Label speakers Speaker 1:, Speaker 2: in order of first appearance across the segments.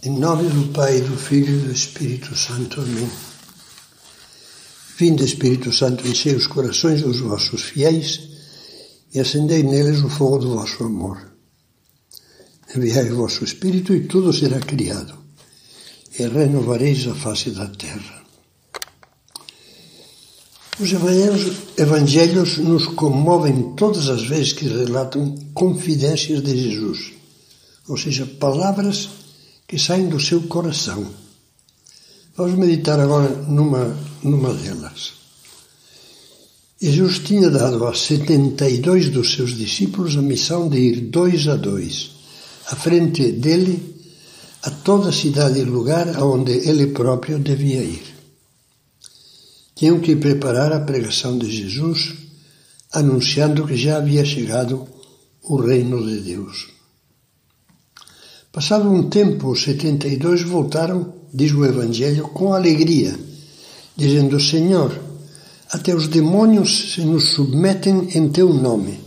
Speaker 1: Em nome do Pai, do Filho e do Espírito Santo. Amém. Vinde, Espírito Santo, enchei os corações dos vossos fiéis e acendei neles o fogo do vosso amor. Enviai o vosso Espírito e tudo será criado, e renovareis a face da terra. Os evangelhos, evangelhos nos comovem todas as vezes que relatam confidências de Jesus, ou seja, palavras que saem do seu coração. Vamos meditar agora numa, numa delas. Jesus tinha dado a 72 dos seus discípulos a missão de ir dois a dois, à frente dele, a toda cidade e lugar aonde ele próprio devia ir. Tinham que preparar a pregação de Jesus, anunciando que já havia chegado o reino de Deus. Passado um tempo, os setenta e dois voltaram, diz o Evangelho, com alegria, dizendo: Senhor, até os demônios se nos submetem em teu nome.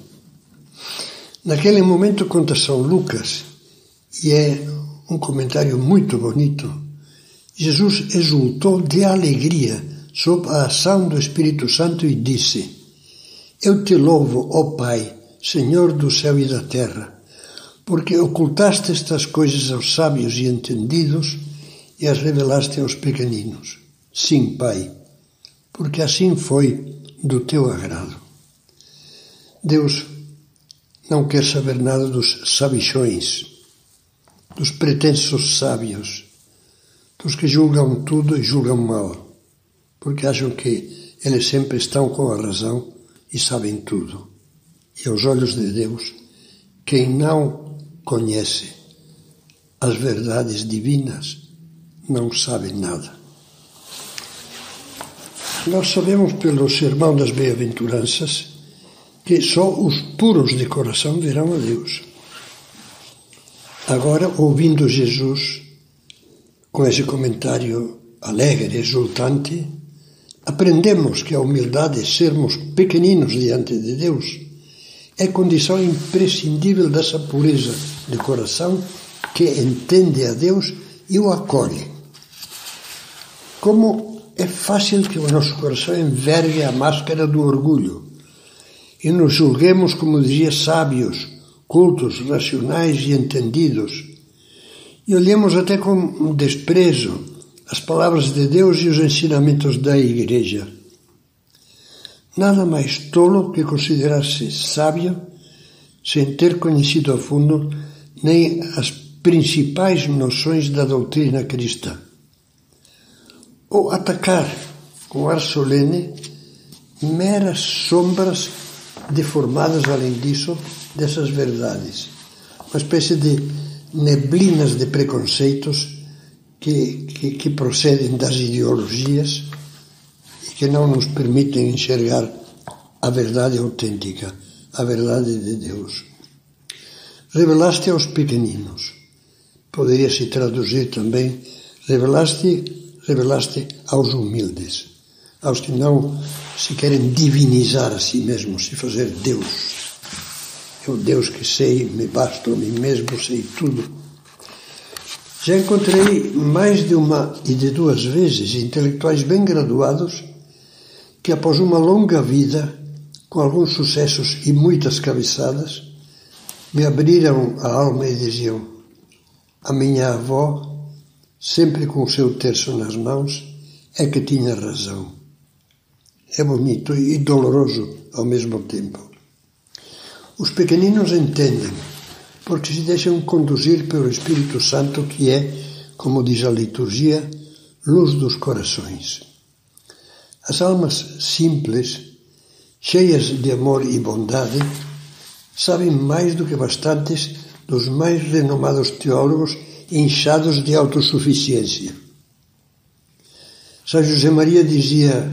Speaker 1: Naquele momento, conta São Lucas, e é um comentário muito bonito, Jesus exultou de alegria sob a ação do Espírito Santo e disse: Eu te louvo, ó Pai, Senhor do céu e da terra porque ocultaste estas coisas aos sábios e entendidos e as revelaste aos pequeninos. Sim, Pai, porque assim foi do teu agrado. Deus não quer saber nada dos sabichões, dos pretensos sábios, dos que julgam tudo e julgam mal, porque acham que eles sempre estão com a razão e sabem tudo. E aos olhos de Deus, quem não conhece as verdades divinas não sabe nada. Nós sabemos pelo Sermão das Bem-aventuranças que só os puros de coração verão a Deus. Agora, ouvindo Jesus, com esse comentário alegre, exultante, aprendemos que a humildade é sermos pequeninos diante de Deus é condição imprescindível dessa pureza de coração que entende a Deus e o acolhe. Como é fácil que o nosso coração envergue a máscara do orgulho e nos julguemos, como dizia, sábios, cultos, racionais e entendidos, e olhemos até com desprezo as palavras de Deus e os ensinamentos da Igreja Nada mais tolo que considerar-se sábio sem ter conhecido a fundo nem as principais noções da doutrina cristã. Ou atacar com ar solene meras sombras deformadas, além disso, dessas verdades. Uma espécie de neblinas de preconceitos que, que, que procedem das ideologias que não nos permitem enxergar a verdade autêntica, a verdade de Deus. Revelaste aos pequeninos. Poderia se traduzir também: revelaste, revelaste aos humildes, aos que não se querem divinizar a si mesmos e fazer Deus. Eu, Deus que sei, me basto a mim mesmo, sei tudo. Já encontrei mais de uma e de duas vezes intelectuais bem graduados que após uma longa vida, com alguns sucessos e muitas cabeçadas, me abriram a alma e diziam: A minha avó, sempre com o seu terço nas mãos, é que tinha razão. É bonito e doloroso ao mesmo tempo. Os pequeninos entendem, porque se deixam conduzir pelo Espírito Santo, que é, como diz a liturgia, luz dos corações. As almas simples, cheias de amor e bondade, sabem mais do que bastantes dos mais renomados teólogos inchados de autossuficiência. São José Maria dizia,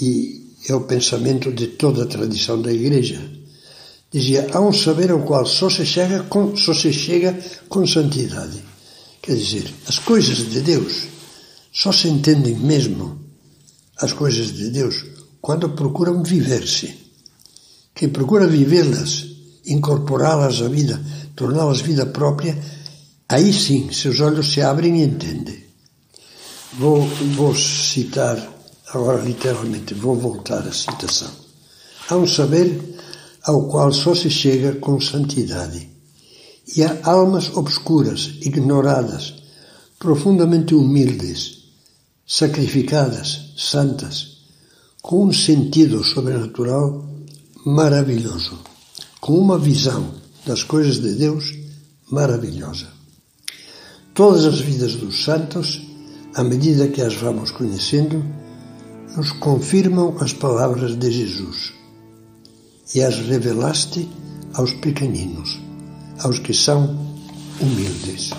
Speaker 1: e é o pensamento de toda a tradição da Igreja, dizia: há um saber ao qual só se chega com, só se chega com santidade. Quer dizer, as coisas de Deus só se entendem mesmo as coisas de Deus quando procuram viver-se. Quem procura vivê-las, incorporá-las à vida, torná-las vida própria, Aí sim, seus olhos se abrem e entendem. Vou, vou citar, agora literalmente, vou voltar à citação. Há um saber ao qual só se chega com santidade. E há almas obscuras, ignoradas, profundamente humildes, sacrificadas, santas, com um sentido sobrenatural maravilhoso, com uma visão das coisas de Deus maravilhosa. Todas as vidas dos santos, à medida que as vamos conhecendo, nos confirmam as palavras de Jesus e as revelaste aos pequeninos, aos que são humildes.